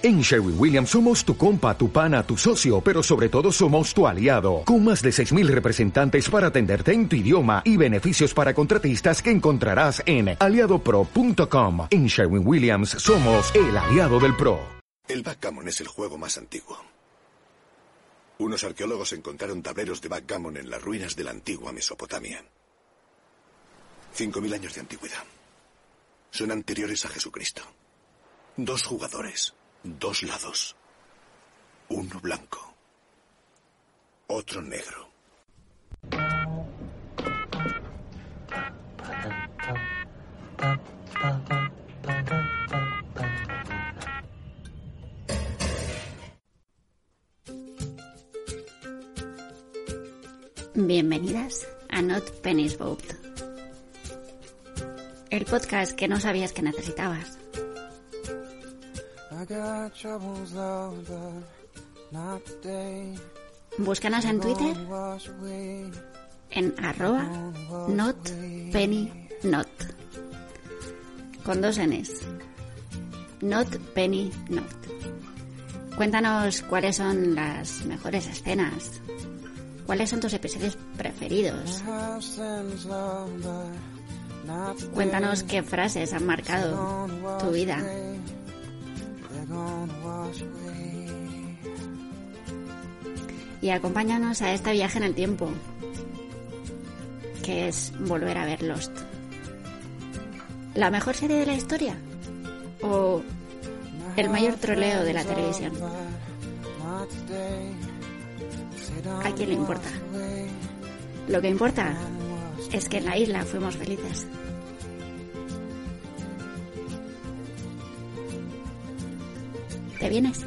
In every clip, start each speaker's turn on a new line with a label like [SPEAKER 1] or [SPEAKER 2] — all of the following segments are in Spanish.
[SPEAKER 1] En Sherwin Williams somos tu compa, tu pana, tu socio, pero sobre todo somos tu aliado, con más de 6.000 representantes para atenderte en tu idioma y beneficios para contratistas que encontrarás en aliadopro.com. En Sherwin Williams somos el aliado del PRO.
[SPEAKER 2] El backgammon es el juego más antiguo. Unos arqueólogos encontraron tableros de backgammon en las ruinas de la antigua Mesopotamia. 5.000 años de antigüedad. Son anteriores a Jesucristo. Dos jugadores dos lados. Uno blanco, otro negro.
[SPEAKER 3] Bienvenidas a Not Penny's Boat, el podcast que no sabías que necesitabas. Búscanos en Twitter en arroba not penny not. Con dos Ns not penny not. Cuéntanos cuáles son las mejores escenas. Cuáles son tus episodios preferidos cuéntanos qué frases han marcado tu vida y acompáñanos a este viaje en el tiempo, que es volver a ver Lost. ¿La mejor serie de la historia? ¿O el mayor troleo de la televisión? ¿A quién le importa? Lo que importa es que en la isla fuimos felices. ¿Te vienes?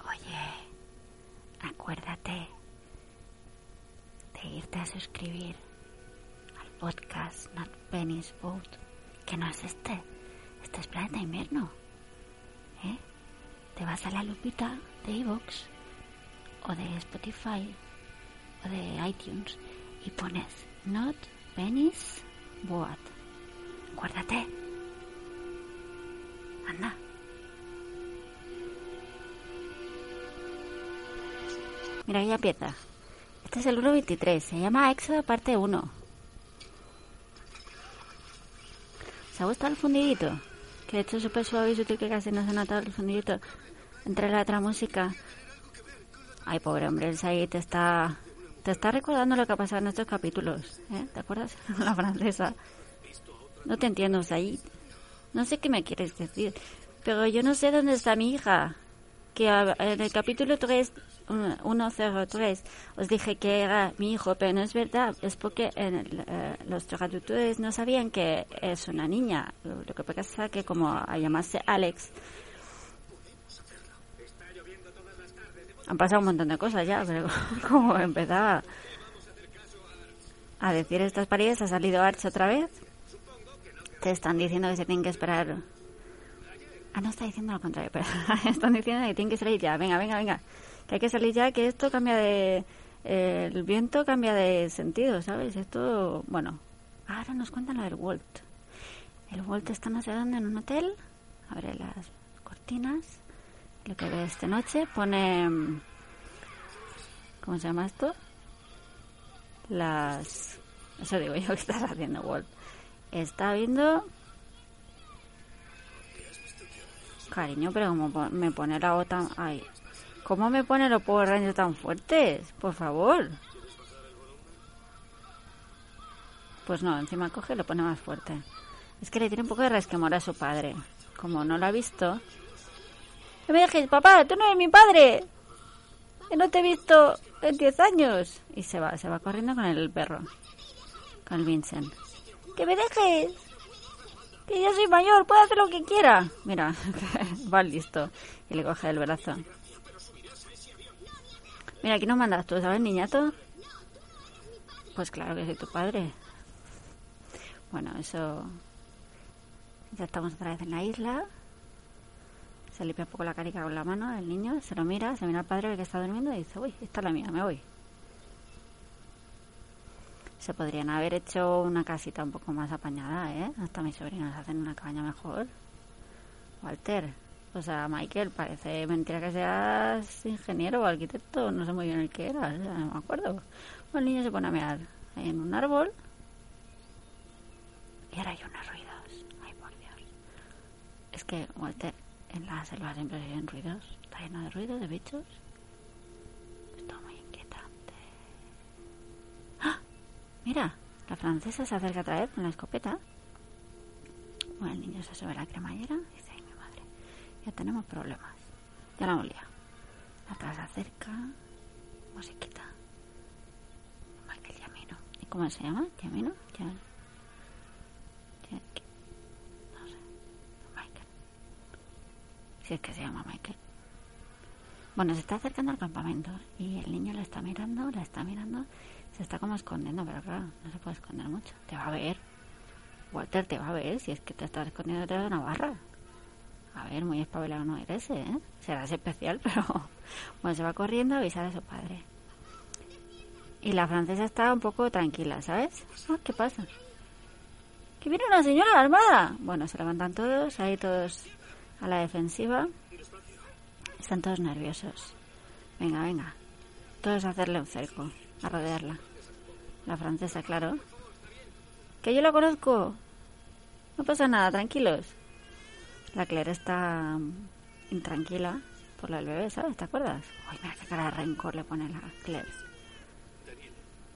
[SPEAKER 3] Oye, acuérdate de irte a suscribir al podcast Not Penny's Boat, que no es este, este es Planeta Invierno. ¿Eh? Te vas a la lupita de iVoox o de Spotify o de iTunes y pones Not Penny's Boat. Acuérdate. Anda. Mira, ya empieza. Este es el 1.23. Se llama Éxodo parte 1. ¿Se ha gustado el fundidito? Que de hecho es súper suave y sutil que casi no se ha notado el fundidito. Entre la otra música. Ay, pobre hombre, el Said te está... Te está recordando lo que ha pasado en estos capítulos. ¿eh? ¿Te acuerdas? la francesa. No te entiendo, Said. No sé qué me quieres decir. Pero yo no sé dónde está mi hija. Que en el capítulo 3 103 os dije que era mi hijo, pero no es verdad, es porque en eh, los traductores no sabían que es una niña. Lo, que pasa es que como a llamarse Alex, han pasado un montón de cosas ya, pero como empezaba a decir estas paredes, ha salido Arch otra vez. Te están diciendo que se tienen que esperar. Ah, no está diciendo lo contrario, están diciendo que tienen que salir ya. Venga, venga, venga que hay que salir ya, que esto cambia de... El viento cambia de sentido, ¿sabes? Esto, bueno, ahora nos cuentan lo del Walt. El Walt está no sé en un hotel, abre las cortinas, lo que ve esta noche, pone... ¿Cómo se llama esto? Las... Eso digo yo que estás haciendo, Walt. Está viendo... Cariño, pero como me pone la bota... Ay, ¿Cómo me pone los Power Rangers tan fuertes? Por favor. Pues no, encima coge y lo pone más fuerte. Es que le tiene un poco de resquemor a su padre. Como no lo ha visto. No me dejes, papá, tú no eres mi padre. Que no te he visto en 10 años. Y se va, se va corriendo con el perro. Con Vincent. Que me dejes. Que yo soy mayor, puedo hacer lo que quiera. Mira, va listo. Y le coge el brazo. Mira, aquí nos mandas tú, ¿sabes, niñato? Pues claro que soy tu padre. Bueno, eso... Ya estamos otra vez en la isla. Se limpia un poco la carica con la mano, el niño se lo mira, se mira al padre que está durmiendo y dice, uy, esta es la mía, me voy. Se podrían haber hecho una casita un poco más apañada, ¿eh? Hasta mis sobrinos hacen una cabaña mejor. Walter, o sea, Michael, parece mentira que seas ingeniero o arquitecto, no sé muy bien el que era, no me acuerdo. Pues el niño se pone a mirar en un árbol y ahora hay unos ruidos. Ay, por Dios. Es que, Walter, en la selva siempre se oyen ruidos. Está lleno de ruidos, de bichos. Está muy inquietante. ¡Ah! Mira, la francesa se acerca otra vez con la escopeta. Bueno, el niño se sube a la cremallera y dice, ay, mi madre, ya tenemos problemas. Ya la. La otra se acerca, musiquita. Michael Yamino. ¿Y cómo se llama? ¿Yamino? Ya. ya ¿qué? No sé. Michael. Si es que se llama Michael. Bueno, se está acercando al campamento y el niño la está mirando, la está mirando, se está como escondiendo, pero claro, no se puede esconder mucho. Te va a ver. Walter te va a ver si es que te estás escondiendo detrás de una barra. A ver, muy espabilado no eres, ¿eh? Serás especial, pero... Bueno, se va corriendo a avisar a su padre. Y la francesa está un poco tranquila, ¿sabes? Ah, ¿Qué pasa? ¡Que viene una señora armada! Bueno, se levantan todos, ahí todos a la defensiva. Están todos nerviosos. Venga, venga. Todos a hacerle un cerco, a rodearla. La francesa, claro. Que yo la conozco. No pasa nada, tranquilos. La Claire está intranquila por lo del bebé, ¿sabes? ¿Te acuerdas? Uy, mira qué cara de rencor le pone la Claire.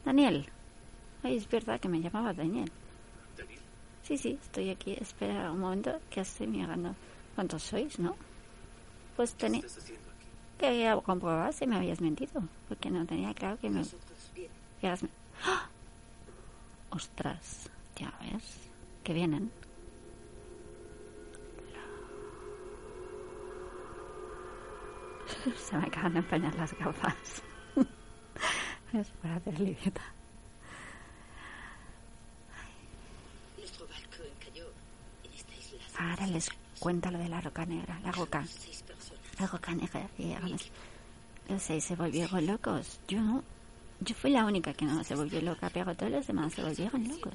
[SPEAKER 3] Daniel. Ay, es verdad que me llamaba Daniel. Sí, sí, estoy aquí. Espera un momento, que estoy mirando. ¿Cuántos sois, no? Pues tenía... Quería comprobar si me habías mentido. Porque no tenía claro que me... Que habías... ¡Ah! Ostras, ya ves. Que vienen. Se me acaban de empañar las gafas. es para hacer el idiota. Ahora les cuenta lo de la roca negra, la roca. La roca negra. Y los seis se volvieron locos. Yo no. Yo fui la única que no se volvió loca, pero todos los demás se volvieron locos.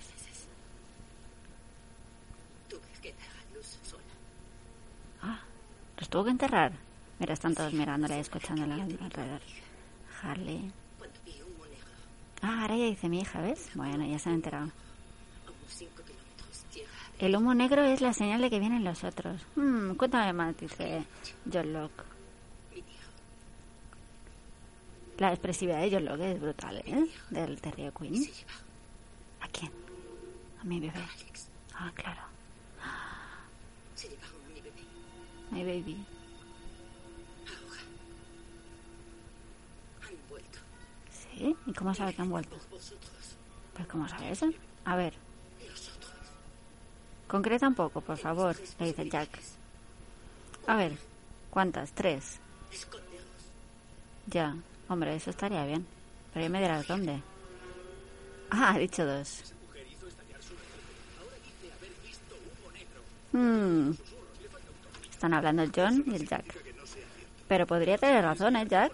[SPEAKER 3] Ah, los tuvo que enterrar. Mira, están todos mirándola y escuchándola alrededor. Harley. Ah, ahora ya dice mi hija, ¿ves? Bueno, ya se han enterado. El humo negro es la señal de que vienen los otros. Hmm, cuéntame más, dice John Locke. La expresividad de John Locke es brutal, ¿eh? Del Terry Queen. ¿A quién? A mi bebé. Ah, claro. Mi baby. ¿Sí? ¿Y cómo sabe que han vuelto? Pues ¿cómo sabe eso? A ver. Concreta un poco, por favor, le dice Jack. A ver, ¿cuántas? Tres. Ya, hombre, eso estaría bien. Pero ya me dirás dónde. Ah, ha dicho dos. Hmm. Están hablando el John y el Jack. Pero podría tener razón, ¿eh, Jack?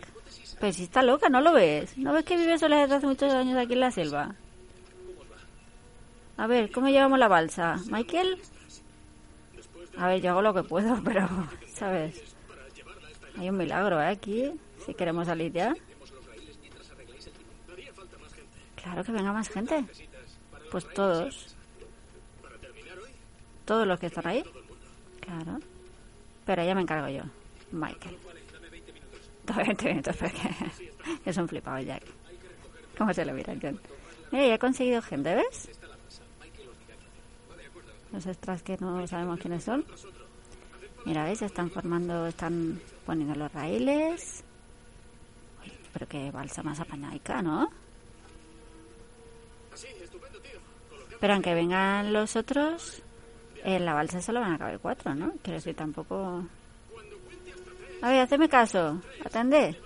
[SPEAKER 3] Pues si está loca, ¿no lo ves? ¿No ves que vive sola desde hace muchos años aquí en la selva? A ver, ¿cómo llevamos la balsa? ¿Michael? A ver, yo hago lo que puedo, pero, ¿sabes? Hay un milagro, ¿eh? Aquí, si queremos salir ya. Claro que venga más gente. Pues todos. Todos los que están ahí. Claro. Pero ya me encargo yo. Michael. 20 minutos porque es un flipado Jack. ¿Cómo se lo mira John? Mira, ya he conseguido gente, ¿ves? Los extras que no sabemos quiénes son. Mira, ¿ves? Están formando, están poniendo los raíles. Pero qué balsa más apañadica, ¿no? Pero aunque vengan los otros, en la balsa solo van a caber cuatro, ¿no? Quiero decir, tampoco... A ver, hazme caso. Atende.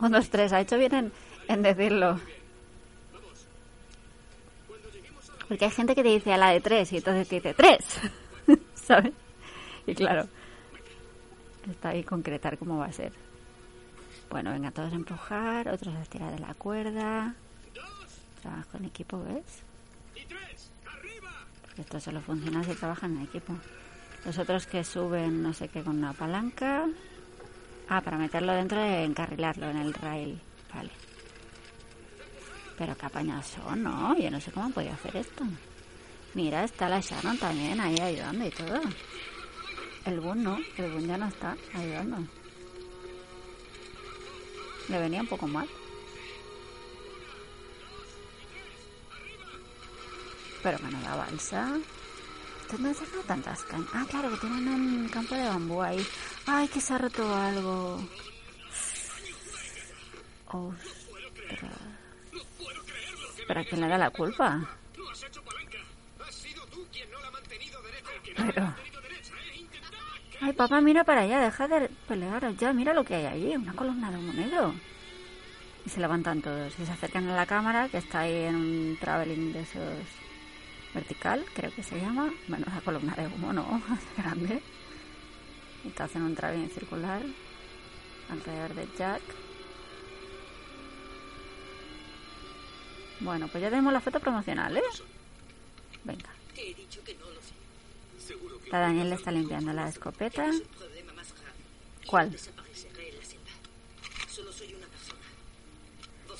[SPEAKER 3] Un, dos, tres. Ha hecho bien en, en decirlo. Porque hay gente que te dice a la de tres y entonces te dice tres. ¿Sabes? Y claro. Está ahí concretar cómo va a ser. Bueno, venga, todos a empujar, otros a tirar de la cuerda. Trabajo en equipo, ¿ves? Porque esto solo funciona si trabajan en equipo. Los otros que suben, no sé qué, con una palanca. Ah, para meterlo dentro de encarrilarlo en el rail. Vale. Pero qué apañados son, ¿no? Yo no sé cómo podía hacer esto. Mira, está la Sharon también ahí ayudando y todo. El Boon no, el Boon ya no está ayudando. Le venía un poco mal. Pero da balsa. ¿Dónde se tantas cañas? Ah, claro, que tienen un campo de bambú ahí. Ay, que se ha roto algo. Ostras. ¿Para quién le da la culpa? Pero... Ay, papá, mira para allá, deja de pelear ya, mira lo que hay allí, una columna de humo negro. Y se levantan todos y se acercan a la cámara, que está ahí en un traveling de esos vertical, creo que se llama. Bueno, la columna de humo no, grande. Y te hacen un traveling circular alrededor de Jack. Bueno, pues ya tenemos la foto promocional, ¿eh? Venga. La Daniel le está limpiando la escopeta. ¿Cuál?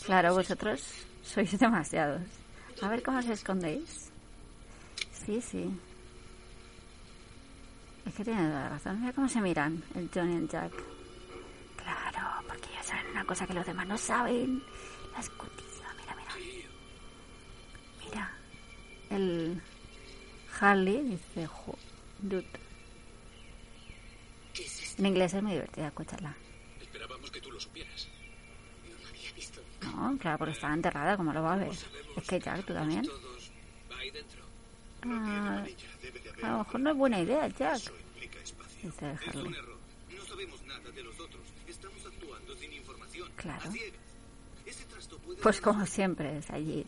[SPEAKER 3] Claro, vosotros sois demasiados. A ver cómo os escondéis. Sí, sí. Es que tiene toda la razón. Mira cómo se miran el Johnny y Jack. Claro, porque ya saben una cosa que los demás no saben. La escotilla, El Harley dice, dude. En inglés es muy divertida escucharla.
[SPEAKER 2] Esperábamos que tú lo supieras.
[SPEAKER 3] No, claro, porque estaba enterrada, como lo va a ver? Es que Jack, tú también. Ah, a lo mejor no es buena idea, Jack. Dice Harley. Claro. Pues como siempre es allí.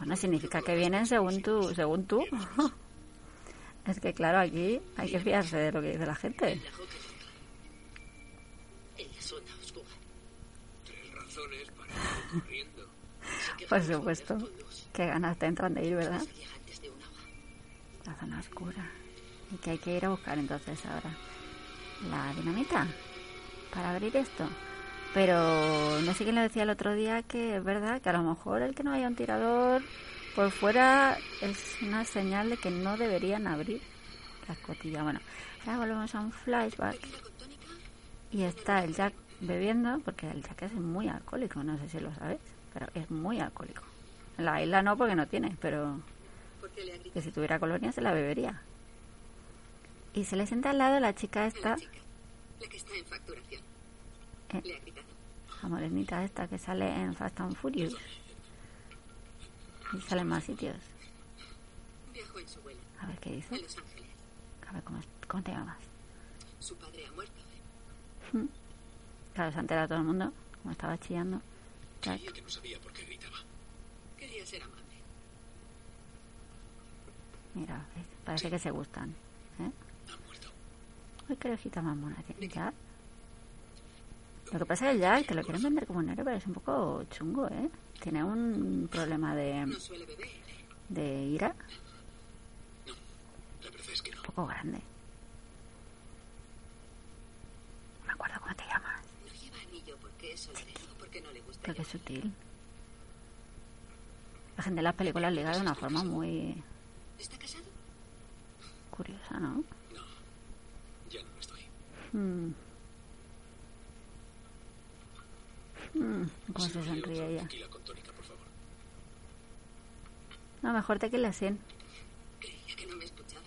[SPEAKER 3] Bueno, significa que vienen según tú, según tú. es que claro, aquí hay que fiarse de lo que dice la gente. Por supuesto. Qué ganas te entran de ir, ¿verdad? La zona oscura. Y que hay que ir a buscar entonces ahora. La dinamita. Para abrir esto. Pero no sé quién le decía el otro día que es verdad que a lo mejor el que no haya un tirador por fuera es una señal de que no deberían abrir la escotilla. Bueno, ahora volvemos a un flashback. Y está el Jack bebiendo, porque el Jack es muy alcohólico, no sé si lo sabes, pero es muy alcohólico. En la isla no, porque no tiene, pero que si tuviera colonia se la bebería. Y se le sienta al lado la chica esta. La que está en facturación. Eh, la morenita esta que sale en Fast and Furious. Y sale en más sitios. A ver qué dice. A ver cómo, cómo te llamas. Su padre ha muerto. Claro, se ha enterado todo el mundo, como estaba chillando.
[SPEAKER 2] Creía que no sabía por qué gritaba. Quería ser amable.
[SPEAKER 3] Mira, parece que se gustan. ¿eh?
[SPEAKER 2] Ha muerto.
[SPEAKER 3] Uy, qué orejita más mona tiene ya. Lo que pasa es que ya te lo quieren vender como un héroe, pero es un poco chungo, ¿eh? Tiene un problema de... de ira. Un poco grande. No me acuerdo cómo te llamas.
[SPEAKER 4] No lleva anillo porque es soltero o porque no le gusta.
[SPEAKER 3] Creo que es sutil. La gente de las películas liga de una forma muy...
[SPEAKER 4] ¿Está casado?
[SPEAKER 3] curiosa, ¿no?
[SPEAKER 2] No, ya no lo estoy.
[SPEAKER 3] Hmm. Hmm, ¿Cómo se sonríe ella? No, mejor tequila 100.
[SPEAKER 4] Creía que no me escuchaba.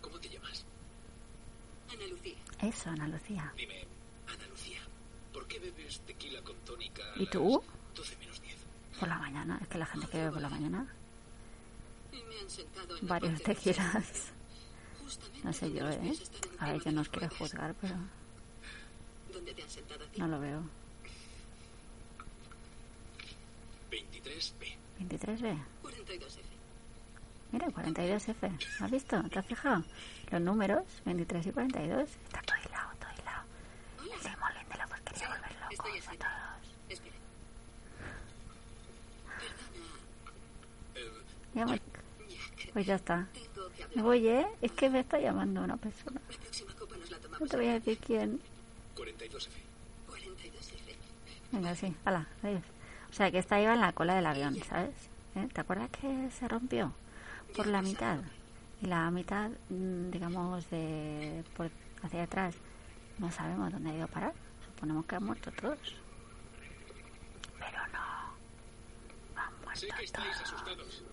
[SPEAKER 2] ¿Cómo te llamas?
[SPEAKER 4] Ana Lucía.
[SPEAKER 3] Eso, Ana Lucía.
[SPEAKER 2] Dime, Ana Lucía, ¿por qué bebes tequila con
[SPEAKER 3] ¿Y tú?
[SPEAKER 2] las 12 menos 10.
[SPEAKER 3] Por la mañana. Es que la gente que bebe por la mañana.
[SPEAKER 4] Me
[SPEAKER 3] Varios tequilas. No sé yo, ¿eh? A ver, yo no os quiero juzgar, pero
[SPEAKER 4] ¿Dónde te han sentado a ti?
[SPEAKER 3] no lo veo.
[SPEAKER 2] 23B.
[SPEAKER 3] 23B.
[SPEAKER 4] 42F.
[SPEAKER 3] Mira, 42F. ¿Has visto? ¿Te has fijado? Los números, 23 y 42. Está todo hilado, todo hilado. El Demolín de la porquería volver locos
[SPEAKER 4] Estoy
[SPEAKER 3] a todos.
[SPEAKER 4] Espera.
[SPEAKER 3] Ya me-
[SPEAKER 4] Jack,
[SPEAKER 3] Pues ya está. Me voy, ¿eh? Es que me está llamando una persona.
[SPEAKER 4] La próxima copa nos la
[SPEAKER 3] No te voy a decir quién.
[SPEAKER 2] 42F.
[SPEAKER 4] 42F.
[SPEAKER 3] Venga, sí. Hala, adiós. O sea, que esta iba en la cola del avión, ¿sabes? ¿Eh? ¿Te acuerdas que se rompió? Por la mitad. Y la mitad, mm, digamos, de por hacia atrás, no sabemos dónde ha ido a parar. Suponemos que han muerto todos. Pero no. Han muerto todos.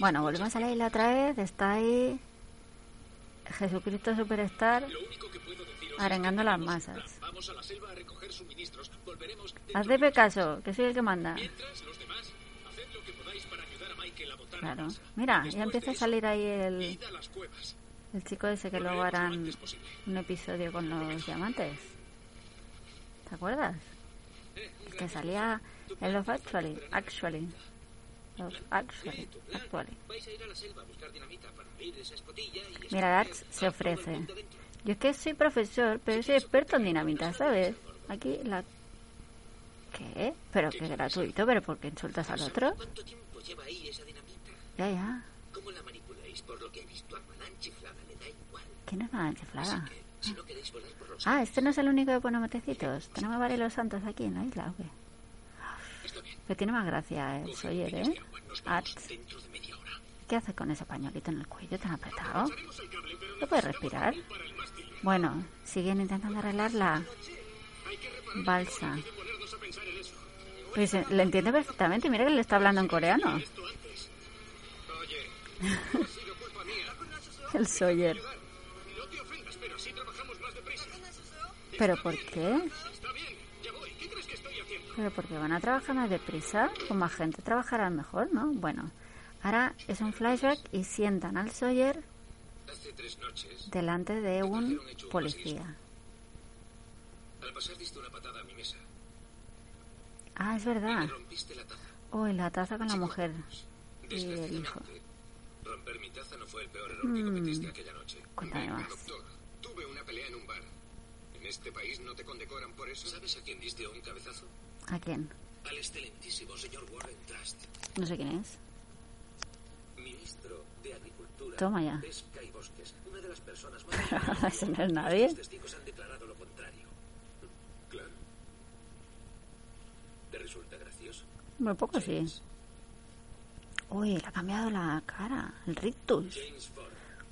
[SPEAKER 3] Bueno, volvemos a la isla otra vez. Está ahí Jesucristo Superstar arengando las masas.
[SPEAKER 5] Vamos a la selva a recoger suministros. Volveremos
[SPEAKER 3] Hacedme caso, que soy el que manda.
[SPEAKER 5] mientras los demás. Haced lo que podáis para ayudar a Michael a botar
[SPEAKER 3] Claro.
[SPEAKER 5] masa.
[SPEAKER 3] Mira, ya
[SPEAKER 5] Después
[SPEAKER 3] empieza
[SPEAKER 5] de
[SPEAKER 3] a
[SPEAKER 5] eso,
[SPEAKER 3] salir ahí el,
[SPEAKER 5] id a las cuevas.
[SPEAKER 3] el chico ese que luego
[SPEAKER 5] Volveremos lo
[SPEAKER 3] harán
[SPEAKER 5] antes posible.
[SPEAKER 3] un episodio con los diamantes. ¿Te acuerdas? El que salía en Love Actually. Actually. Love Actually. Actually.
[SPEAKER 5] Vais a ir a la selva a buscar dinamita para abrir esa escotilla y...
[SPEAKER 3] Mira, Dax se ofrece. Yo es que soy profesor, pero soy experto en dinamita, ¿sabes? Aquí la... ¿Qué? Pero que gratuito, pero ¿por qué insultas al otro?
[SPEAKER 5] ¿Cuánto tiempo lleva ahí esa dinamita?
[SPEAKER 3] Ya, ya.
[SPEAKER 5] ¿Cómo la manipuláis? Por lo que he visto a Manan le da igual.
[SPEAKER 3] ¿Quién es la chiflada?
[SPEAKER 5] Si no queréis volar por los
[SPEAKER 3] Ah, este no es el único que pone motecitos. Tenemos varios los santos aquí en la isla, ¿o qué? Pero tiene más gracia el Sawyer, ¿eh? ¿Qué hace con ese pañuelito en el cuello tan apretado? ¿No puede respirar? Bueno, siguen intentando arreglar la balsa. Pues eh, le entiende perfectamente. Mira que le está hablando en coreano. El Sawyer. ¿Pero por qué? ¿Pero porque van a trabajar más deprisa? Con más gente trabajarán mejor, ¿no? Bueno, ahora es un flashback y sientan al Sawyer delante de un policía.
[SPEAKER 5] al pasar diste una patada a mi mesa.
[SPEAKER 3] Ah, es verdad.
[SPEAKER 5] Rompiste la taza.
[SPEAKER 3] Uy, la taza con la mujer y el hijo.
[SPEAKER 5] Romper mi taza no fue el peor error que cometiste aquella noche.
[SPEAKER 3] Cuéntame más.
[SPEAKER 5] Doctor, tuve una pelea en un bar. En este país no te condecoran por eso. ¿Sabes a quién diste un cabezazo?
[SPEAKER 3] ¿A quién?
[SPEAKER 5] Al excelentísimo señor Warren Trust,
[SPEAKER 3] No sé quién es.
[SPEAKER 5] ministro de Agricultura,
[SPEAKER 3] Toma ya.
[SPEAKER 5] Pesca y Bosques. Una de las personas más...
[SPEAKER 3] Ese no es nadie.
[SPEAKER 5] Los testigos han declarado lo contrario. Claro. ¿Te resulta gracioso?
[SPEAKER 3] Muy poco sí. Uy, le ha cambiado la cara. El rictus.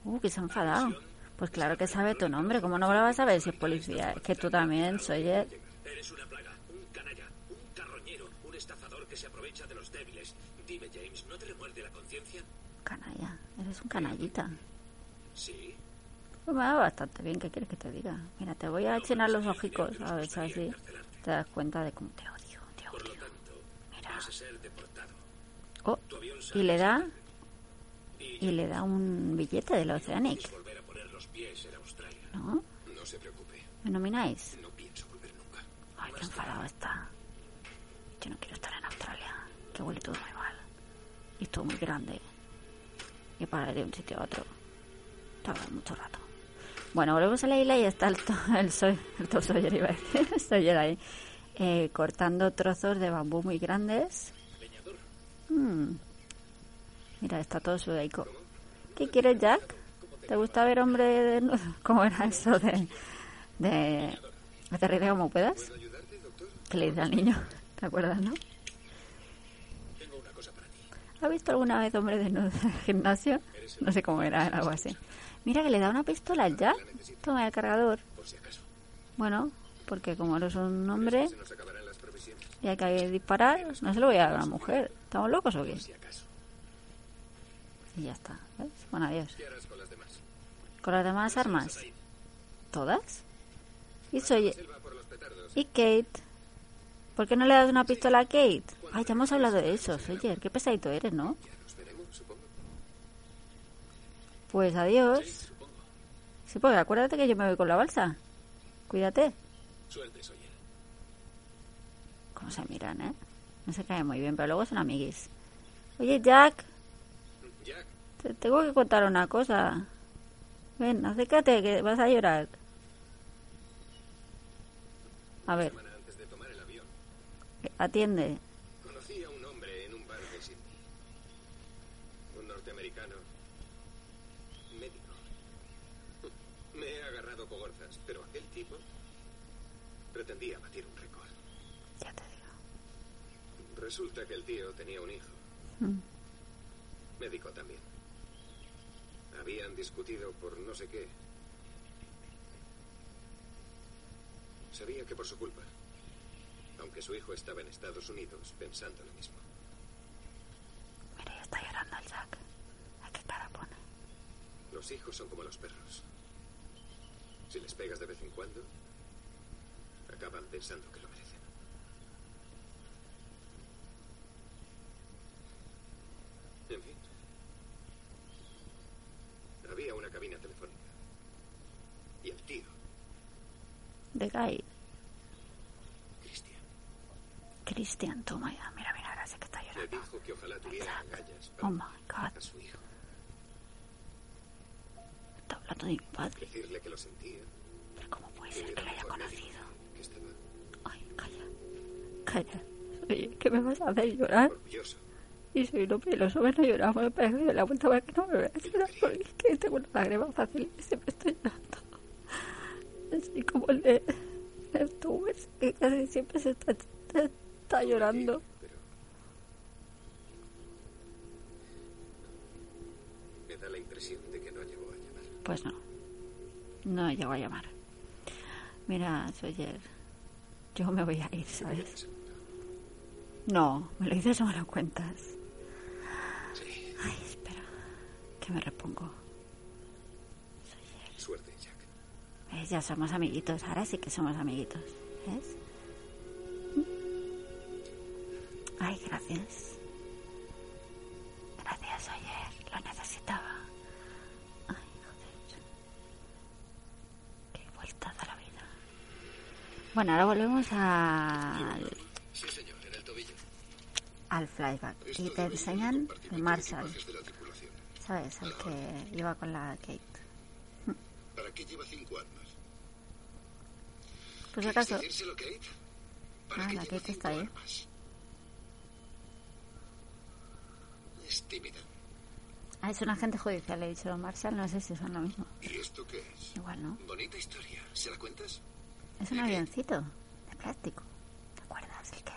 [SPEAKER 3] Uh, que se ha enfadado. Pues claro que sabe tu nombre. ¿Cómo no lo vas a saber si es policía? Es que tú también, Sawyer.
[SPEAKER 5] Eres una plaga, un canalla, un carroñero, un estafador que se aprovecha de los débiles. Dime, James, ¿no te remuerde la conciencia?
[SPEAKER 3] Canalla. Eres un canallita.
[SPEAKER 5] Sí.
[SPEAKER 3] Pues me da bastante bien. ¿Qué quieres que te diga? Mira, te voy a llenar los ojicos. A ver si así te das cuenta de cómo te odio. Te odio. Mira. Oh, y le da...
[SPEAKER 5] y
[SPEAKER 3] le da un billete del Oceanic.
[SPEAKER 5] volver a poner los pies en Australia.
[SPEAKER 3] ¿No?
[SPEAKER 5] No se preocupe,
[SPEAKER 3] ¿Me nomináis?
[SPEAKER 5] no pienso volver nunca.
[SPEAKER 3] Ay, qué enfadado está. Yo no quiero estar en Australia. Que huele todo muy mal. Y es todo muy grande. Y para ir de un sitio a otro. Mucho rato. Bueno, volvemos a la isla y está el, to- el, soy, el Sawyer, iba a decir. ahí. eh, cortando trozos de bambú muy grandes. Mm. Mira, está todo sudaico. ¿Qué quieres, Jack? ¿Te gusta ver hombre desnudo? ¿Cómo era eso de... de... como puedas? que le dice al niño. ¿Te acuerdas, no? ¿Has visto alguna vez hombre desnudo en el gimnasio? No sé cómo era, era algo así. Mira que le da una pistola al Jack. Toma el cargador. Bueno, porque como eres un hombre y hay que disparar, no se lo voy a dar a una mujer. ¿Estamos locos o qué? Y ya está. ¿Ves? Bueno, adiós.
[SPEAKER 5] ¿Qué harás con las demás?
[SPEAKER 3] ¿Con las demás armas? ¿Todas? ¿Y soy... ¿Y Kate? ¿Por qué no le das una pistola a Kate? Ay, ya hemos hablado de eso, Sawyer. Qué pesadito eres, ¿no?
[SPEAKER 5] Ya nos veremos, supongo.
[SPEAKER 3] Pues adiós. Sí, pues acuérdate que yo me voy con la balsa. Cuídate.
[SPEAKER 5] Suerte, Sawyer.
[SPEAKER 3] Cómo se miran, ¿eh? No se cae muy bien, pero luego son amiguis. Oye, Jack,
[SPEAKER 5] Jack,
[SPEAKER 3] Te tengo que contar una cosa. Ven, acércate, que vas a llorar. A ver, atiende.
[SPEAKER 5] conocí a un hombre en un bar de Sydney. Un norteamericano médico. Me he agarrado cogorzas, pero aquel tipo pretendía batir un récord.
[SPEAKER 3] Ya te digo.
[SPEAKER 5] Resulta que el tío tenía un hijo,
[SPEAKER 3] Mm.
[SPEAKER 5] médico también. Habían discutido por no sé qué. Sabía que por su culpa, aunque su hijo estaba en Estados Unidos pensando lo mismo.
[SPEAKER 3] Mira, ya está llorando el Jack. ¿A qué cara pone?
[SPEAKER 5] Los hijos son como los perros. Si les pegas de vez en cuando, acaban pensando que lo merecen. En fin. Había una cabina telefónica. Y el tío,
[SPEAKER 3] De Guy.
[SPEAKER 5] Cristian,
[SPEAKER 3] Cristian, toma ya. Mira, mira, ahora sí que está
[SPEAKER 5] le
[SPEAKER 3] llorando.
[SPEAKER 5] dijo que ojalá tuviera agallas
[SPEAKER 3] Oh
[SPEAKER 5] para
[SPEAKER 3] my god.
[SPEAKER 5] a su hijo.
[SPEAKER 3] Está hablando de mi padre.
[SPEAKER 5] Decirle que lo sentía.
[SPEAKER 3] Pero ¿cómo puede ser que lo haya conocido? Calla. Oye, ¿qué me vas a hacer llorar?
[SPEAKER 5] orgulloso.
[SPEAKER 3] Y soy lo peloso, no lloramos, me pego de la vuelta para que no me veas llorar, porque es que tengo una lágrima fácil y siempre estoy llorando. Así como el de ese que casi siempre se está, está, está llorando.
[SPEAKER 5] Pero me da la impresión de que no llegó a llamar.
[SPEAKER 3] Pues no, no llegó a llamar. Mira, Sawyer, yo me voy a ir, ¿sabes? No, me lo dices o me lo cuentas.
[SPEAKER 5] Sí.
[SPEAKER 3] Ay, espera, que me repongo.
[SPEAKER 5] Suerte, Jack.
[SPEAKER 3] ¿Ves? Ya somos amiguitos, ahora sí que somos amiguitos. ¿Ves? Ay, gracias. Gracias, ayer. Lo necesitaba. Ay, joder. Qué vuelta da la vida. Bueno, ahora volvemos al, al.
[SPEAKER 2] Esto
[SPEAKER 3] Y te enseñan el Marshall. ¿sabes? El que iba con la Kate.
[SPEAKER 2] ¿Para qué lleva cinco armas? ¿Quieres
[SPEAKER 3] acaso, Ah, la Kate está ahí.
[SPEAKER 2] Es tímida.
[SPEAKER 3] ah, es un agente judicial, he dicho Marshall, no sé si son lo mismo.
[SPEAKER 2] ¿Y esto qué es?
[SPEAKER 3] Igual, ¿no?
[SPEAKER 2] Bonita historia. ¿Se la cuentas?
[SPEAKER 3] Es un avioncito de plástico. ¿Te acuerdas? El que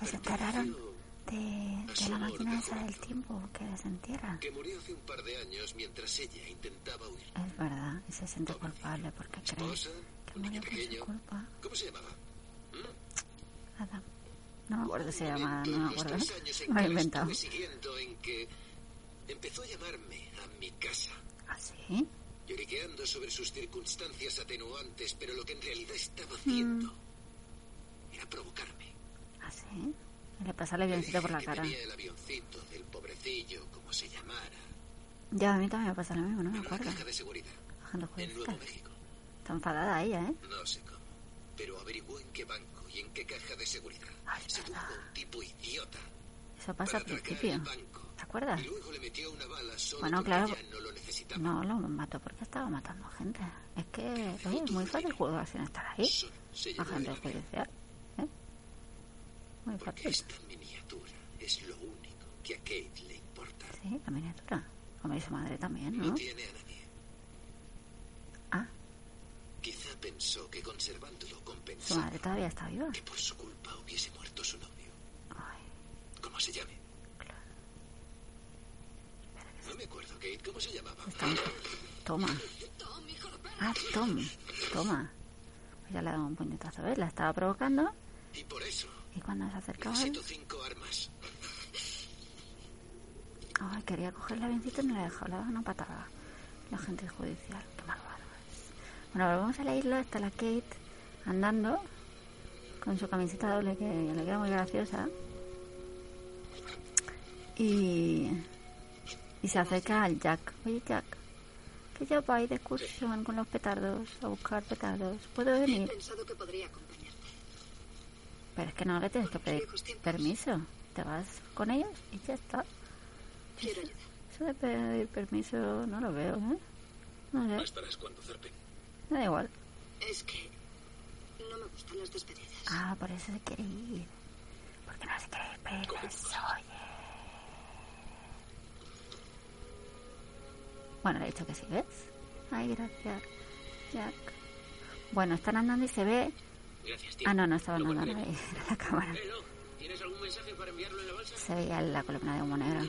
[SPEAKER 3] desenterraron de, de la máquina esa del tiempo que desentierra.
[SPEAKER 2] Que murió hace un par de años mientras ella intentaba huir.
[SPEAKER 3] Es verdad, y se siente culpable porque cree que murió por su culpa.
[SPEAKER 2] ¿Cómo se llamaba?
[SPEAKER 3] Nada. No me acuerdo si se llama,
[SPEAKER 2] Momento
[SPEAKER 3] no me acuerdo. Me lo he inventado.
[SPEAKER 2] siguiendo en que empezó a llamarme a mi casa.
[SPEAKER 3] ¿Ah, sí?
[SPEAKER 2] lloriqueando sobre sus circunstancias atenuantes, pero lo que en realidad estaba
[SPEAKER 3] Mm.
[SPEAKER 2] haciendo era provocarme.
[SPEAKER 3] ¿Ah, sí? Le pasa el avioncito por la cara.
[SPEAKER 2] el avioncito del pobrecillo, como se llamara,
[SPEAKER 3] Ya, a mí también me pasa lo mismo, no me acuerdo.
[SPEAKER 2] caja de seguridad en Nuevo. México.
[SPEAKER 3] Está enfadada ella, ¿eh?
[SPEAKER 2] No sé cómo, pero averiguó en qué banco y en qué caja de seguridad.
[SPEAKER 3] Ay,
[SPEAKER 2] Se tuvo un tipo idiota
[SPEAKER 3] Eso pasa al principio. ¿Te acuerdas?
[SPEAKER 2] Y luego le metió una bala solo
[SPEAKER 3] Bueno, claro.
[SPEAKER 2] no lo necesitaba.
[SPEAKER 3] No, lo mató porque estaba matando gente. Es que, oye, es muy fácil jugar sin estar ahí. Agente judicial. Muy fácil.
[SPEAKER 2] esta miniatura es lo único que a Kate le importa.
[SPEAKER 3] Sí, la miniatura. Como dice su madre también,
[SPEAKER 2] No
[SPEAKER 3] ¿no?
[SPEAKER 2] tiene a nadie.
[SPEAKER 3] Ah,
[SPEAKER 2] Quizá pensó que conservándolo
[SPEAKER 3] su
[SPEAKER 2] compensaba
[SPEAKER 3] madre todavía está viva.
[SPEAKER 2] que por su culpa hubiese muerto su novio.
[SPEAKER 3] Ay,
[SPEAKER 2] ¿Cómo se llame? No me acuerdo, Kate. ¿Cómo se llamaba?
[SPEAKER 3] está. Toma. Ah, Tom. Toma. Pues ya le ha dado un puñetazo, ¿ves? La estaba provocando
[SPEAKER 2] Y por eso
[SPEAKER 3] y cuando se acercaba él...
[SPEAKER 2] necesito cinco armas.
[SPEAKER 3] Ay, quería coger el avioncito y no le dejó, le daba una patada. La gente judicial, qué malvado es. Bueno, volvemos a la isla, está la Kate andando con su camiseta doble que le queda muy graciosa. Y, y se acerca al Jack. Oye, Jack, que yo voy de excursión con los petardos, a buscar petardos. ¿Puedo
[SPEAKER 4] He
[SPEAKER 3] venir?
[SPEAKER 4] pensado que podría acompañarte.
[SPEAKER 3] Pero es que no le tienes que pedir permiso. Te vas con ellos y ya está. Eso de pedir permiso no lo veo, ¿eh? No sé,
[SPEAKER 5] cuando zarpen.
[SPEAKER 3] da igual.
[SPEAKER 4] Es que no me gustan las despedidas.
[SPEAKER 3] Ah, por eso se quiere ir. Porque no se quiere ir permiso, oye. Bueno, le he dicho que sí, ¿ves? Ay, gracias, Jack. Bueno, están andando y se ve...
[SPEAKER 5] Gracias, tío.
[SPEAKER 3] Ah, no, no estaba andando nadie. Era la cámara.
[SPEAKER 5] ¿tienes algún mensaje para enviarlo en la bolsa?
[SPEAKER 3] Se veía la columna de humo negro.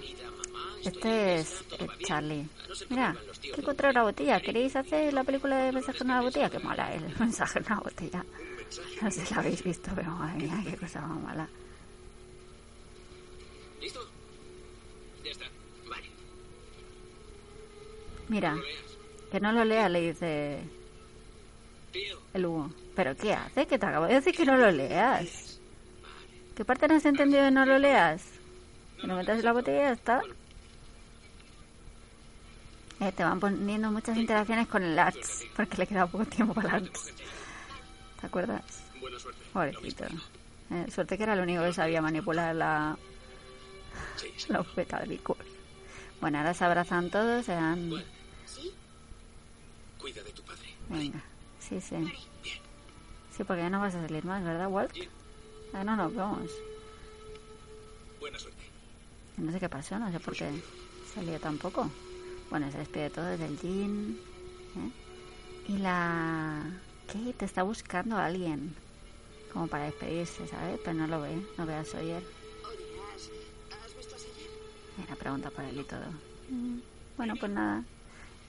[SPEAKER 3] Este es eh. Charlie.
[SPEAKER 5] No se
[SPEAKER 3] Mira, que encontré una botella. ¿Queréis hacer la película de mensaje en una botella? Qué mala el mensaje en una botella. No sé si la habéis visto, pero madre mía, qué cosa más mala.
[SPEAKER 5] ¿Listo? Ya está. Vale.
[SPEAKER 3] Mira,
[SPEAKER 5] No
[SPEAKER 3] que no lo lea, le dice el Hugo. ¿Pero qué hace? Que te acabo de decir que no lo leas. ¿Qué parte no has entendido de no lo leas? Que lo metas la botella y ya está. Eh, te van poniendo muchas interacciones con el Arts, porque le queda poco tiempo para el Arts. ¿Te acuerdas? Pobrecito. Eh, suerte que era el único que sabía manipular la, la bufeta de licor. Bueno, ahora se abrazan todos, se dan...
[SPEAKER 5] Cuida de tu padre.
[SPEAKER 3] Venga, sí, sí. Sí, porque ya no vas a salir más, ¿verdad, Walt? Ya no nos vemos.
[SPEAKER 5] Buena suerte.
[SPEAKER 3] No sé qué pasó, no sé por qué salió tampoco. Bueno, se despide todo del Jean. ¿eh? Y la Kate está buscando a alguien. Como para despedirse, ¿sabes? Pero no lo ve, no ve a Sawyer.
[SPEAKER 4] Oye, ¿has, ¿has visto a Sawyer?
[SPEAKER 3] Mira, pregunta por él y todo. Mm, Bueno, pues nada.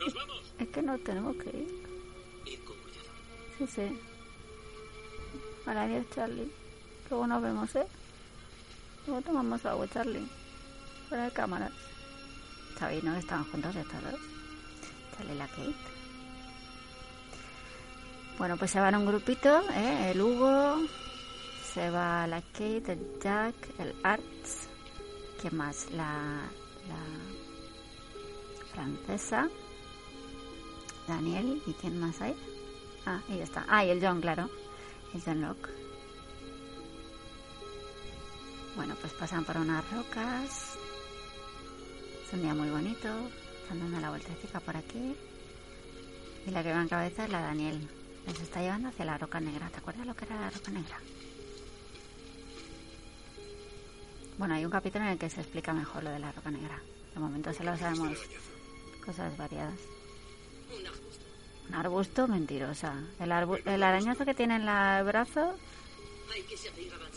[SPEAKER 5] ¡Nos vamos!
[SPEAKER 3] Es que no tenemos que ir.
[SPEAKER 5] Id con cuidado.
[SPEAKER 3] Sí, sí. Ahora adiós, Charlie. Luego nos vemos, ¿eh? Luego tomamos agua, Charlie. Fuera de cámaras. ¿Sabéis, no? Estaban juntos estos dos. Charlie la Kate. Bueno, pues se van un grupito, ¿eh? El Hugo, se va la Kate, el Jack, el Arts. ¿Quién más? La, la francesa. Daniel. ¿Y quién más hay? Ah, y ya está. Ah, y el John, claro. El John Locke. Bueno, pues pasan por unas rocas. Es un día muy bonito. Están dando la vueltecita por aquí. Y la que va en cabeza es la Daniel. Les está llevando hacia la roca negra. ¿Te acuerdas lo que era la roca negra? Bueno, hay un capítulo en el que se explica mejor lo de la roca negra. De momento solo sabemos cosas variadas.
[SPEAKER 4] Arbusto.
[SPEAKER 3] Mentirosa. El, arbu- el arañazo que tiene en la- el brazo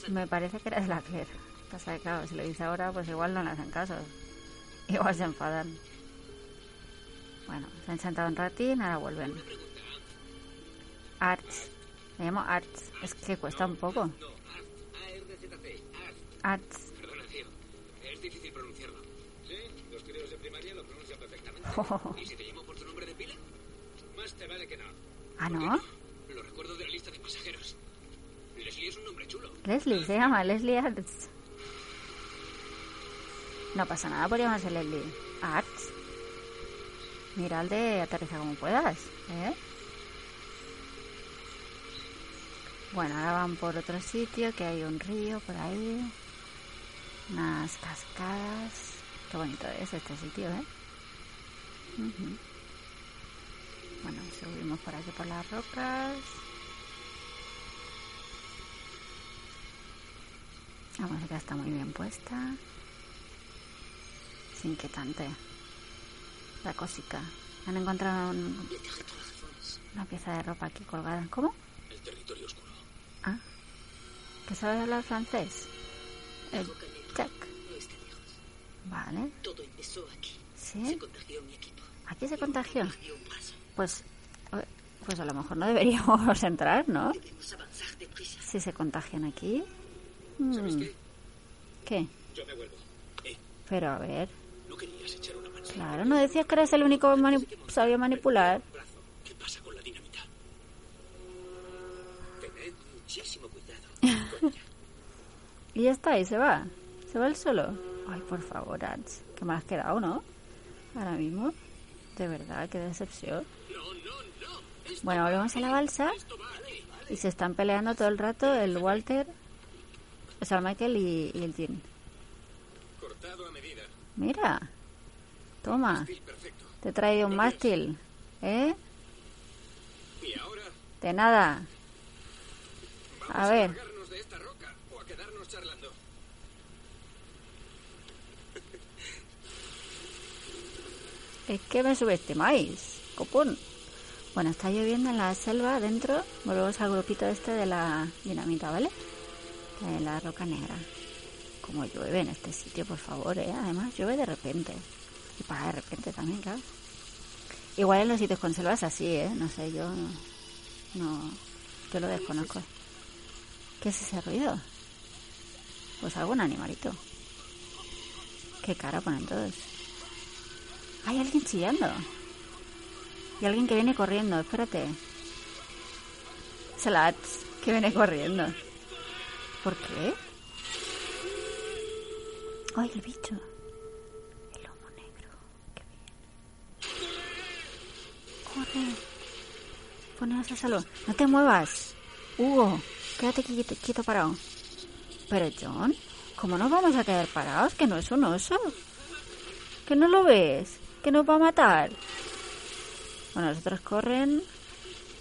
[SPEAKER 3] me parece que era de la Claire. Pasa que claro, si lo dice ahora, pues igual no le hacen caso. Igual se enfadan. Bueno, se han sentado un ratín, ahora vuelven. Arts. Me llamo Arts. Es que cuesta un poco. Arts.
[SPEAKER 5] Perdona, tío. Es difícil pronunciarlo. Sí, los críos de primaria lo pronuncian perfectamente. ¿Y si te llamo por tu nombre de pila? Más te vale que no.
[SPEAKER 3] Ah,
[SPEAKER 5] ¿Por qué
[SPEAKER 3] ¿no?
[SPEAKER 5] Lo recuerdo de la lista de pasajeros. Leslie es un nombre chulo.
[SPEAKER 3] Leslie, se llama Leslie Arts. No pasa nada por llamarse Leslie. Arts. Mira de aterriza como puedas, ¿eh? Bueno, ahora van por otro sitio, que hay un río por ahí. Unas cascadas. Qué bonito es este sitio, ¿eh? Ujú. Bueno, subimos por aquí por las rocas. La música está muy bien puesta. Es inquietante. La cosica. Han encontrado un- una pieza de ropa aquí colgada. ¿Cómo?
[SPEAKER 5] El territorio oscuro.
[SPEAKER 3] Ah. ¿Que sabes hablar francés? El. Vale.
[SPEAKER 4] Todo empezó aquí.
[SPEAKER 3] ¿Sí?
[SPEAKER 4] Se contagió mi equipo.
[SPEAKER 3] Aquí se contagió. Pues, pues a lo mejor no deberíamos entrar, ¿no? Si se contagian aquí.
[SPEAKER 5] ¿Sabes
[SPEAKER 3] Mm,
[SPEAKER 5] qué?
[SPEAKER 3] ¿Qué?
[SPEAKER 5] Yo me vuelvo. Eh,
[SPEAKER 3] Pero a ver.
[SPEAKER 5] ¿no querías echar una mano?
[SPEAKER 3] Claro, ¿no decías que eras el único que mani- sabía manipular?
[SPEAKER 5] Brazo. ¿Qué pasa con la dinamita? Tened muchísimo cuidado. con ella.
[SPEAKER 3] Y ya está, y se va. Se va él solo. Ay, por favor, Ants. Que me has quedado, ¿no? Ahora mismo. De verdad, qué decepción. Bueno, volvemos a la balsa y se están peleando todo el rato el Walter, o sea, el Michael y, y el
[SPEAKER 5] medida.
[SPEAKER 3] Mira, Toma, te he traído un mástil. ¿Eh? De nada. A ver. Es que me subestimáis, copón. Bueno, está lloviendo en la selva adentro. Volvemos al grupito este de la dinamita, ¿vale? De la roca negra. Como llueve en este sitio, por favor, ¿eh? Además, llueve de repente. Y para de repente también, claro. Igual en los sitios con selva es así, ¿eh? No sé, yo no... no yo lo desconozco. ¿Qué es ese ruido? Pues algún animalito. Qué cara ponen todos. Hay alguien chillando. Y alguien que viene corriendo, espérate. Slats, que viene corriendo. ¿Por qué? ¡Ay, el bicho! El lomo negro. ¡Qué! ¡Corre! Poneos a salud. ¡No te muevas! Hugo, quédate quieto, quieto parado. Pero John, ¿cómo nos vamos a quedar parados? Que no es un oso. ¿Que no lo ves? ¿Que nos va a matar? Bueno, los otros corren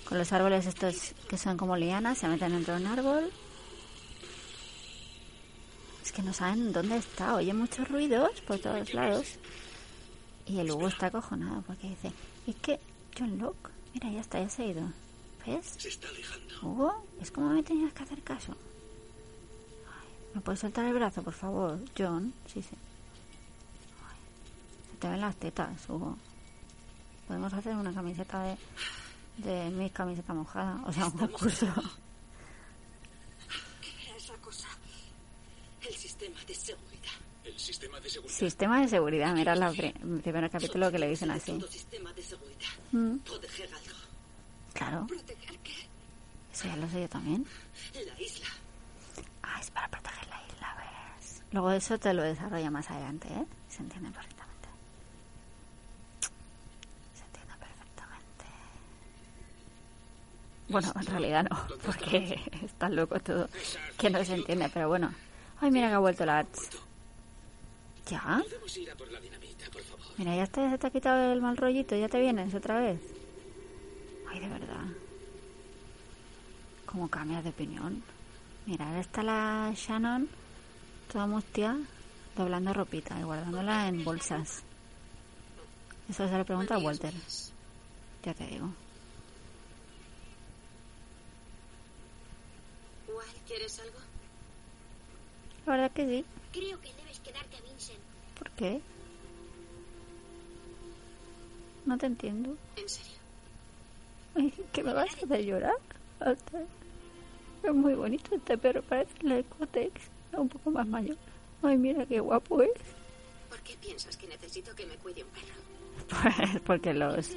[SPEAKER 3] con los árboles estos que son como lianas, se meten dentro de un árbol. Es que no saben dónde está, oyen muchos ruidos por todos lados. Y el Hugo está acojonado porque dice, es que John Locke, mira, ya está, ya se ha ido. ¿Ves?
[SPEAKER 2] Se está alejando.
[SPEAKER 3] Hugo, es como me tenías que hacer caso. Ay, ¿Me puedes soltar el brazo, por favor? John, sí, sí. Ay, se te ven las tetas, Hugo. Podemos hacer una camiseta de, de mi camiseta mojada, o sea, un concurso.
[SPEAKER 4] ¿Qué esa cosa? El sistema de seguridad.
[SPEAKER 2] El sistema de seguridad.
[SPEAKER 3] Sistema de seguridad, mira la pri- el primer capítulo que le dicen así.
[SPEAKER 4] Todo sistema de seguridad.
[SPEAKER 3] Mm,
[SPEAKER 4] Proteger algo.
[SPEAKER 3] claro,
[SPEAKER 4] ¿Proteger qué?
[SPEAKER 3] eso ya lo sé yo también.
[SPEAKER 4] La isla.
[SPEAKER 3] Ah, es para proteger la isla, ¿ves? Luego eso te lo desarrolla más adelante, ¿eh? Se entiende perfectamente. Se entiende perfectamente. Bueno, en realidad no, porque está loco todo. Que no se entiende, pero bueno. Ay, mira que ha vuelto la Arts. ¿Ya? Mira, ya te, te ha quitado el mal rollito, ya te vienes otra vez. Ay, de verdad. ¿Cómo cambias de opinión? Mira, ahora está la Shannon, toda mustia, doblando ropita y guardándola en bolsas. Eso se le pregunta a Walter. Ya te digo.
[SPEAKER 4] ¿Quieres algo?
[SPEAKER 3] La verdad que sí.
[SPEAKER 6] Creo que debes quedarte a Vincent.
[SPEAKER 3] ¿Por qué? No te entiendo.
[SPEAKER 4] En serio.
[SPEAKER 3] ¿Qué me vas a hacer llorar? Es muy bonito este perro, parece el de Cotex. Un poco más mayor. Ay, mira qué guapo es.
[SPEAKER 4] ¿Por qué piensas que necesito que me cuide un perro?
[SPEAKER 3] Pues porque los...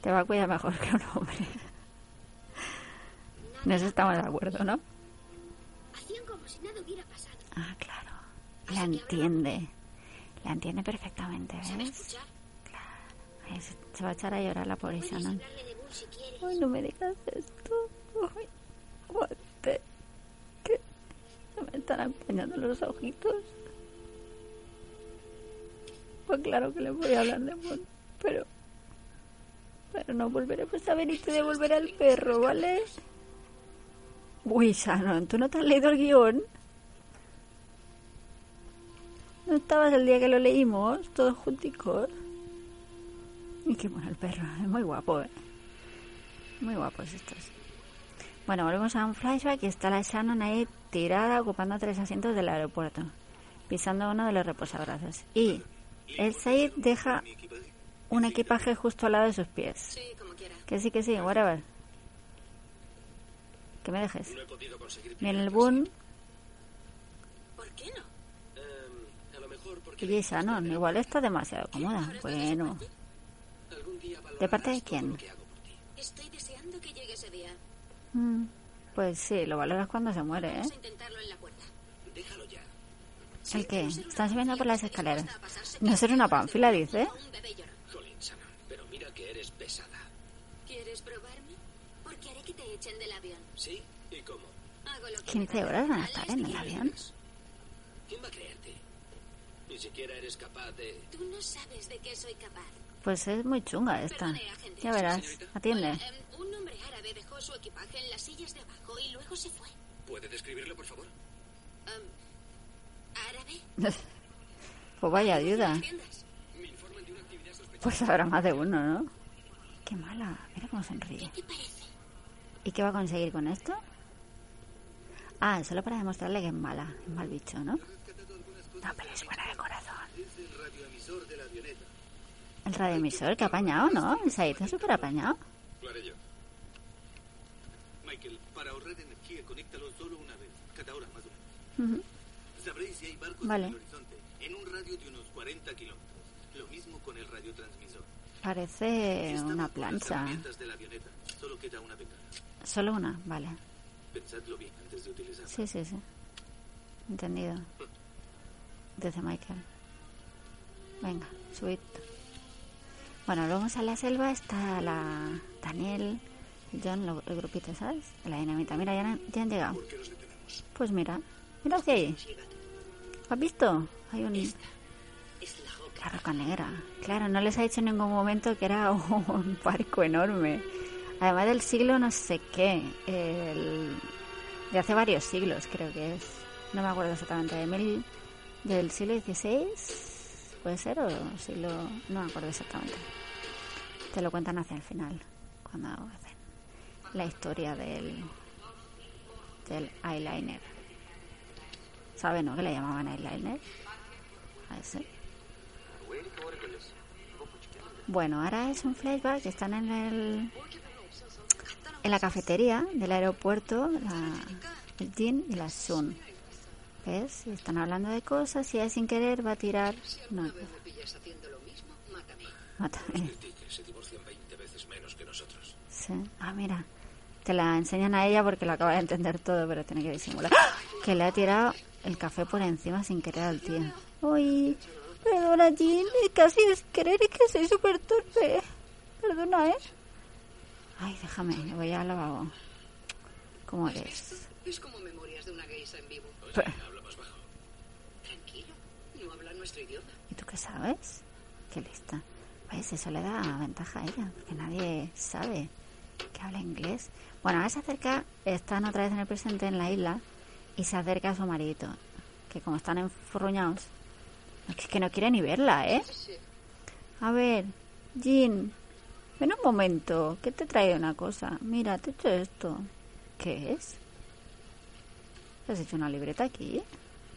[SPEAKER 3] Te va a cuidar mejor que un hombre. En eso estamos de acuerdo, ¿no?
[SPEAKER 6] Hacían como si nada hubiera pasado.
[SPEAKER 3] Ah, claro. La entiende. La entiende perfectamente,
[SPEAKER 4] ¿Sabe
[SPEAKER 3] ¿ves?
[SPEAKER 4] escuchar?
[SPEAKER 3] Ay, se, va a echar a llorar la pobre Shannon.
[SPEAKER 6] de.
[SPEAKER 3] Ay, no me digas esto. Ay, aguante. Que se me están empañando los ojitos. Pues claro que le voy a hablar de Mon, pero... Pero no volveremos a ver y te devolveré al perro, ¿vale? Uy, Shannon, ¿tú no te has leído el guion? ¿No estabas el día que lo leímos, todos junticos? Y qué bueno el perro, es muy guapo, ¿eh? Muy guapos estos. Bueno, volvemos a un flashback y está la Shannon ahí tirada ocupando tres asientos del aeropuerto, pisando uno de los reposabrazos. Y el Said deja un equipaje justo al lado de sus pies.
[SPEAKER 4] Sí, como quieras.
[SPEAKER 3] Que sí, que sí, whatever. Que me dejes. Viene el Boon
[SPEAKER 4] ¿Por qué no?
[SPEAKER 5] Em, a lo mejor porque.
[SPEAKER 3] y Shannon. Igual está demasiado cómoda. Bueno.
[SPEAKER 5] Algún día
[SPEAKER 3] ¿De parte de quién?
[SPEAKER 4] Estoy deseando que llegue ese día.
[SPEAKER 3] Mm, Pues sí, lo valoras cuando se muere, ¿eh?
[SPEAKER 4] En.
[SPEAKER 3] ¿El qué? Están subiendo por las escaleras. No ser una pánfila, dice.
[SPEAKER 4] como un bebé llorón.
[SPEAKER 5] Jolín, Shannon. Pero mira que eres pesada.
[SPEAKER 4] ¿Quieres probarme? Porque haré que te echen del avión.
[SPEAKER 5] ¿Sí? ¿Y cómo?
[SPEAKER 4] Hago lo que
[SPEAKER 3] 15
[SPEAKER 4] me da
[SPEAKER 3] horas van a estar en el avión.
[SPEAKER 5] ¿Quién va a creerte? Ni siquiera eres capaz de...
[SPEAKER 4] Tú no sabes de qué soy capaz.
[SPEAKER 3] Pues es muy chunga esta.
[SPEAKER 4] Perdone, agente.
[SPEAKER 3] Ya verás, atiende.
[SPEAKER 4] Hola, em, un hombre árabe dejó su equipaje en las sillas de abajo y luego se fue.
[SPEAKER 5] ¿Puede describirlo, por favor?
[SPEAKER 4] Em, ¿Árabe?
[SPEAKER 3] Pues vaya ayuda. Pues habrá más de uno, ¿no? Qué mala. Mira cómo sonríe.
[SPEAKER 4] ¿Qué te parece?
[SPEAKER 3] ¿Y qué va a conseguir con esto? Ah, solo para demostrarle que es mala, es mal bicho, ¿no? No, pero es buena de corazón.
[SPEAKER 5] El radioemisor
[SPEAKER 3] que apañado, ¿no? El Said está súper apañado.
[SPEAKER 5] Michael, para ahorrar energía, conéctalo solo una vez, cada hora más o menos. Sabréis si hay barcos
[SPEAKER 3] Vale.
[SPEAKER 5] en el horizonte, en un radio de unos 40 kilómetros. Lo mismo con el radiotransmisor.
[SPEAKER 3] Parece una plancha.
[SPEAKER 5] Solo queda una ventana.
[SPEAKER 3] Solo una, vale.
[SPEAKER 5] Pensadlo bien antes de utilizarla.
[SPEAKER 3] Sí, sí, sí. Entendido. Dice Michael. Venga, subid. Bueno, luego en la selva está la Daniel, John, lo- el grupito, ¿sabes? De la dinamita. Mira, ya han, ya han llegado.
[SPEAKER 2] ¿Por qué los detenemos?
[SPEAKER 3] Pues mira, mira hacia ahí. ¿Has visto? Hay un...
[SPEAKER 4] Es la
[SPEAKER 3] La roca negra. Claro, no les ha dicho en ningún momento que era un barco enorme. Además del siglo no sé qué. el- de hace varios siglos creo que es. No me acuerdo exactamente. De mil, del siglo XVI puede ser o siglo... No me acuerdo exactamente. Te lo cuentan hacia el final. Cuando hacen la historia del... Del eyeliner. ¿Sabe, no? Que le llamaban eyeliner. A ese. Bueno, ahora es un flashback. Están en el en la cafetería del aeropuerto, la, el Jin y la Sun. ¿Ves? Están hablando de cosas y ella sin querer va a tirar. No, mátame.
[SPEAKER 5] Tigres se divorcian 20 veces menos que nosotros.
[SPEAKER 3] Sí. Ah, mira. Te la enseñan a ella porque lo acaba de entender todo, pero tiene que disimular. ¡Ah! Que le ha tirado el café por encima sin querer al tío. Uy, perdona, Jean. Casi es querer y que soy súper torpe. Perdona, ¿eh? Ay, déjame, me voy al lavabo. ¿Cómo eres?
[SPEAKER 7] Es como memorias de una geisha en vivo.
[SPEAKER 3] Pe-
[SPEAKER 5] Habla más bajo.
[SPEAKER 7] Tranquilo, no habla nuestro idioma.
[SPEAKER 3] ¿Y tú qué sabes? Qué lista. Pues eso le da ventaja a ella, porque nadie sabe que habla inglés. Bueno, ahora se acerca, están otra vez en el presente en la isla, y se acerca a su maridito, que como están enfurruñados, es que- que no quiere ni verla, ¿eh? A ver, Jean, ven un momento, que te traído una cosa. Mira, te he hecho esto. ¿Qué es? ¿Has hecho una libreta aquí?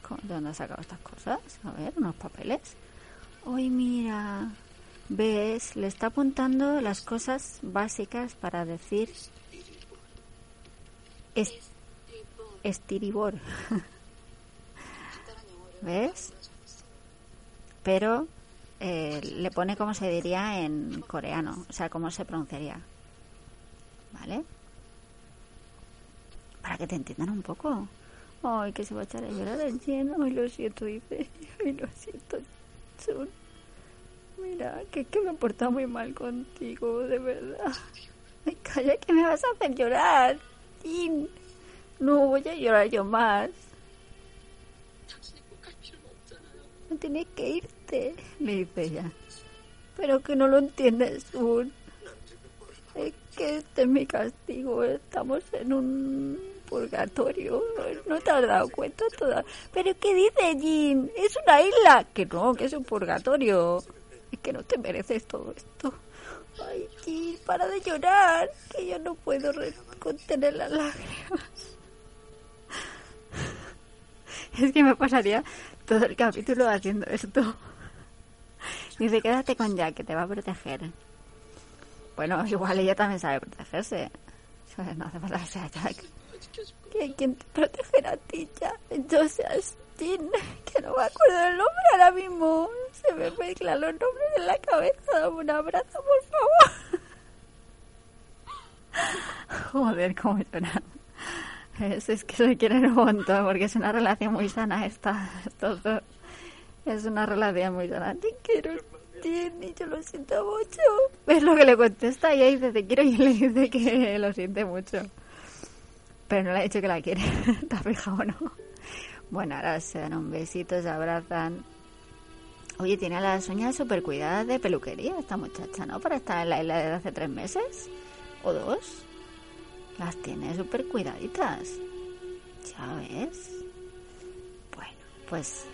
[SPEAKER 3] ¿Cómo- ¿De dónde has sacado estas cosas? A ver, unos papeles. Uy, mira. ¿Ves? Le está apuntando las cosas básicas para decir... Es... Estiribor. ¿Ves? Pero eh, le pone como se diría en coreano, o sea, cómo se pronunciaría. ¿Vale? Para que te entiendan un poco. Ay, que se va a echar a llorar el lleno. Ay, lo siento, dice. Ay, lo siento, Sun. Mira, que es que me he portado muy mal contigo, de verdad. Ay, calla, que me vas a hacer llorar. No voy a llorar yo más. No tienes que irte, le dice ella. Pero que no lo entiendes, Sun. Es que este es mi castigo. Estamos en un purgatorio. No te has dado cuenta toda. ¿Pero qué dice Jin? Es una isla. Que no, que es un purgatorio. Es que no te mereces todo esto. Ay, Jin, para de llorar. Que yo no puedo contener las lágrimas. Es que me pasaría todo el capítulo haciendo esto. Dice, quédate con Jack, que te va a proteger. Bueno, igual ella también sabe protegerse. No hace falta que sea Jack. ¿Qui- ¿Quién te protegerá a ti, Jack? Yo seas que no me acuerdo del nombre ahora mismo. Se me mezclan los nombres en la cabeza. Dame un abrazo, por favor. Joder, cómo lloran. Es, es que se quieren un montón, porque es una relación muy sana esta. Es una relación muy sana. Te quiero, Jean, y yo lo siento mucho. ¿Ves lo que le contesta? Y ella dice, te quiero, y le dice que lo siente mucho. Pero no le ha dicho que la quiere. ¿Te has fijado no? Bueno, ahora se dan un besito, se abrazan. Oye, tiene las uñas súper cuidadas de peluquería esta muchacha, ¿no? Para estar en la isla desde hace tres meses o dos. Las tiene súper cuidaditas. Ya. Bueno, pues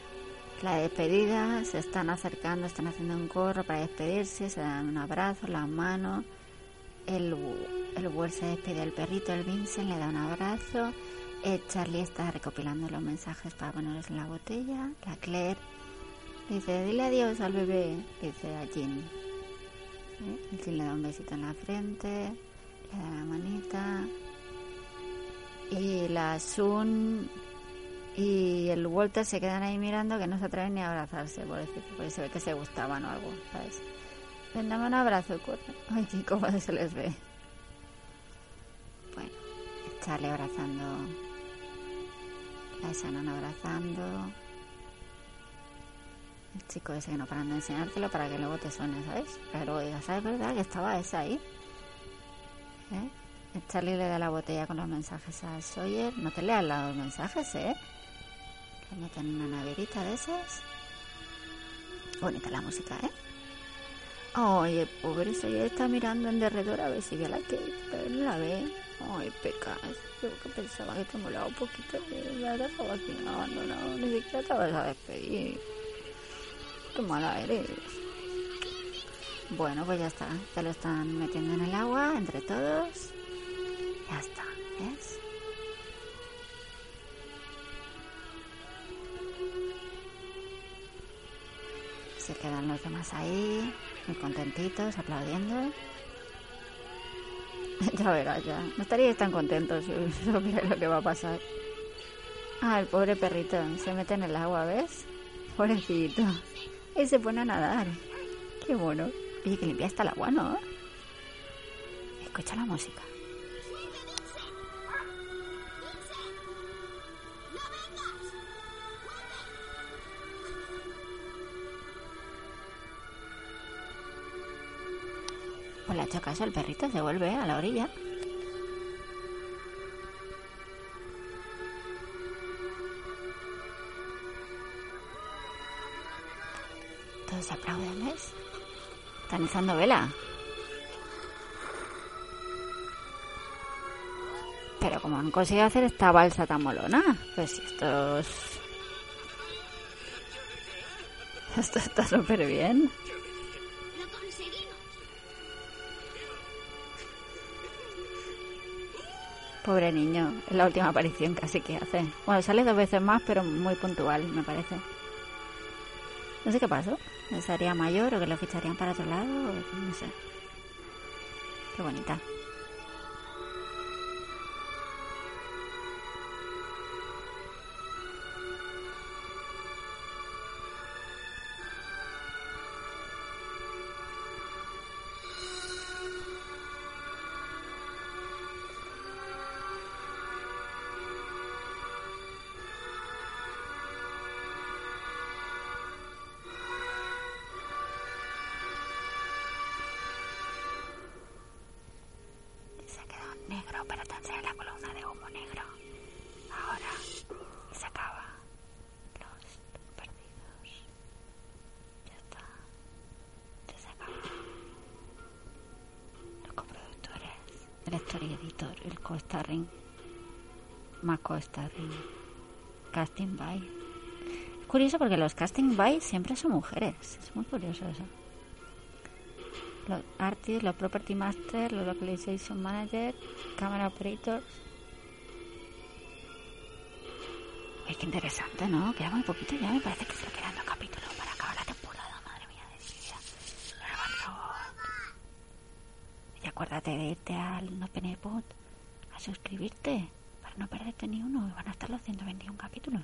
[SPEAKER 3] la despedida, se están acercando, están haciendo un corro para despedirse, se dan un abrazo, las manos. El, el Bull se despide del perrito, el Vincent le da un abrazo. El Charlie está recopilando los mensajes para ponerlos en la botella. La Claire dice, dile adiós al bebé, dice a Jean. ¿Eh? Jean le da un besito en la frente, la manita. Y la Sun y el Walter se quedan ahí mirando que no se atreven ni a abrazarse, por decir, porque se ve que se gustaban o algo, ¿sabes? Ven, un abrazo, corre. Ay, qué cómo se les ve. Bueno, Charlie abrazando. La Shannon abrazando. El chico ese que no paran de enseñártelo para que luego te suene, ¿sabes? Que luego digas, ¿sabes verdad que estaba esa ahí? ¿Eh? Charlie le da la botella con los mensajes a Sawyer. No te leas los mensajes, ¿eh? Lo meten en una neverita de esas. Bonita la música, ¿eh? Ay, el pobre Sawyer está mirando en derredor a ver si ve a la Kate, pero no la ve. Ay, pecas. Yo que pensaba que te molaba un poquito la dejaba aquí abandonado. Ni siquiera te vas a despedir. Qué mala eres. Bueno, pues ya está. Te lo están metiendo en el agua entre todos. Ya está, ¿ves? Se quedan los demás ahí, muy contentitos, aplaudiendo. ya verás, ya. No estaríais tan contentos si lo que va a pasar. Ah, el pobre perrito se mete en el agua, ¿ves? Pobrecito. Y se pone a nadar. Qué bueno. Oye, que limpia está el agua, ¿no? Escucha la música. Pues le ha hecho caso el perrito, se vuelve a la orilla. Todos aplauden, ¿ves? Están izando vela. Pero como han conseguido hacer esta balsa tan molona, pues estos... Esto está súper bien. Pobre niño, es la última aparición casi que hace. Bueno, sale dos veces más, pero muy puntual, me parece. No sé qué pasó. ¿No se haría mayor o que lo ficharían para otro lado? No sé. Qué bonita. Más co-starring. Casting by. Es curioso porque los casting by siempre son mujeres. Es muy curioso eso los artists, los property masters, los localization manager, camera operators. Ay, qué interesante, ¿no? Queda muy poquito ya, me parece que se quedan dos capítulos para acabar la temporada, madre mía de mi. Y acuérdate de irte al No Penepot a suscribirte no perderte ni uno. Van a estar los 121 capítulos.